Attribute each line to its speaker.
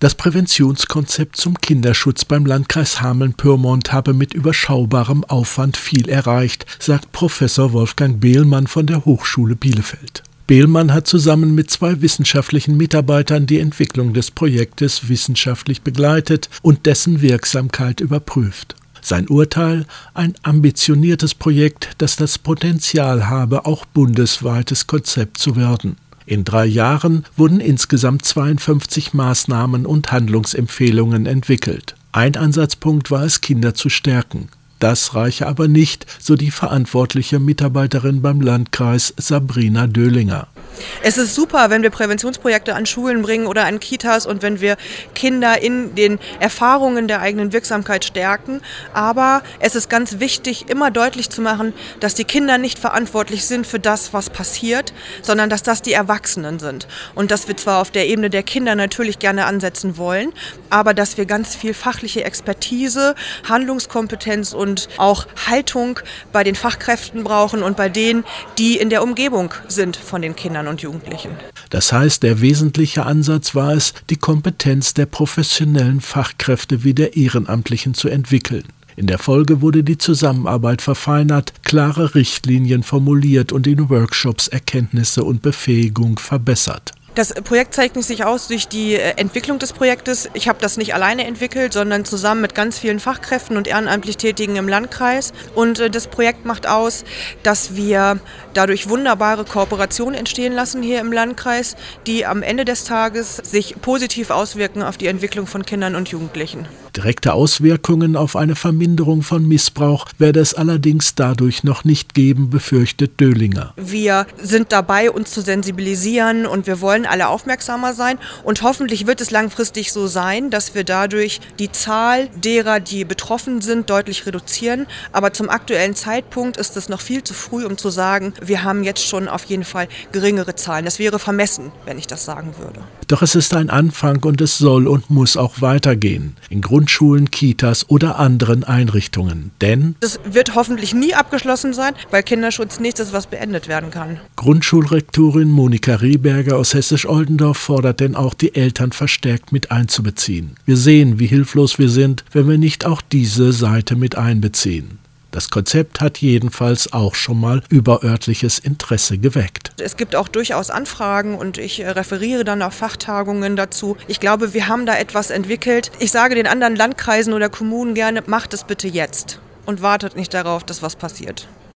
Speaker 1: Das Präventionskonzept zum Kinderschutz beim Landkreis Hameln-Pyrmont habe mit überschaubarem Aufwand viel erreicht, sagt Professor Wolfgang Behlmann von der Hochschule Bielefeld. Behlmann hat zusammen mit zwei wissenschaftlichen Mitarbeitern die Entwicklung des Projektes wissenschaftlich begleitet und dessen Wirksamkeit überprüft. Sein Urteil ein ambitioniertes Projekt, das das Potenzial habe, auch bundesweites Konzept zu werden. In drei Jahren wurden insgesamt 52 Maßnahmen und Handlungsempfehlungen entwickelt. Ein Ansatzpunkt war es, Kinder zu stärken. Das reiche aber nicht, so die verantwortliche Mitarbeiterin beim Landkreis Sabrina Döhlinger.
Speaker 2: Es ist super, wenn wir Präventionsprojekte an Schulen bringen oder an Kitas und wenn wir Kinder in den Erfahrungen der eigenen Wirksamkeit stärken. Aber es ist ganz wichtig, immer deutlich zu machen, dass die Kinder nicht verantwortlich sind für das, was passiert, sondern dass das die Erwachsenen sind. Und dass wir zwar auf der Ebene der Kinder natürlich gerne ansetzen wollen, aber dass wir ganz viel fachliche Expertise, Handlungskompetenz und auch Haltung bei den Fachkräften brauchen und bei denen, die in der Umgebung sind von den Kindern und Jugendlichen.
Speaker 1: Das heißt, der wesentliche Ansatz war es, die Kompetenz der professionellen Fachkräfte wie der Ehrenamtlichen zu entwickeln. In der Folge wurde die Zusammenarbeit verfeinert, klare Richtlinien formuliert und in Workshops Erkenntnisse und Befähigung verbessert.
Speaker 2: Das Projekt zeichnet sich aus durch die äh, Entwicklung des Projektes. Ich habe das nicht alleine entwickelt, sondern zusammen mit ganz vielen Fachkräften und ehrenamtlich Tätigen im Landkreis. Und äh, das Projekt macht aus, dass wir dadurch wunderbare Kooperationen entstehen lassen hier im Landkreis, die am Ende des Tages sich positiv auswirken auf die Entwicklung von Kindern und Jugendlichen.
Speaker 1: Direkte Auswirkungen auf eine Verminderung von Missbrauch werde es allerdings dadurch noch nicht geben, befürchtet Döhlinger.
Speaker 2: Wir sind dabei, uns zu sensibilisieren und wir wollen alle aufmerksamer sein. Und hoffentlich wird es langfristig so sein, dass wir dadurch die Zahl derer, die betroffen sind, deutlich reduzieren. Aber zum aktuellen Zeitpunkt ist es noch viel zu früh, um zu sagen, wir haben jetzt schon auf jeden Fall geringere Zahlen. Das wäre vermessen, wenn ich das sagen würde.
Speaker 1: Doch es ist ein Anfang und es soll und muss auch weitergehen. In Grundschulen, Kitas oder anderen Einrichtungen. Denn
Speaker 2: es wird hoffentlich nie abgeschlossen sein, weil Kinderschutz nichts ist, was beendet werden kann.
Speaker 1: Grundschulrektorin Monika Rehberger aus Hessisch-Oldendorf fordert denn auch die Eltern verstärkt mit einzubeziehen. Wir sehen, wie hilflos wir sind, wenn wir nicht auch diese Seite mit einbeziehen. Das Konzept hat jedenfalls auch schon mal überörtliches Interesse geweckt.
Speaker 2: Es gibt auch durchaus Anfragen und ich äh, referiere dann auf Fachtagungen dazu. Ich glaube, wir haben da etwas entwickelt. Ich sage den anderen Landkreisen oder Kommunen gerne, macht es bitte jetzt und wartet nicht darauf, dass was passiert.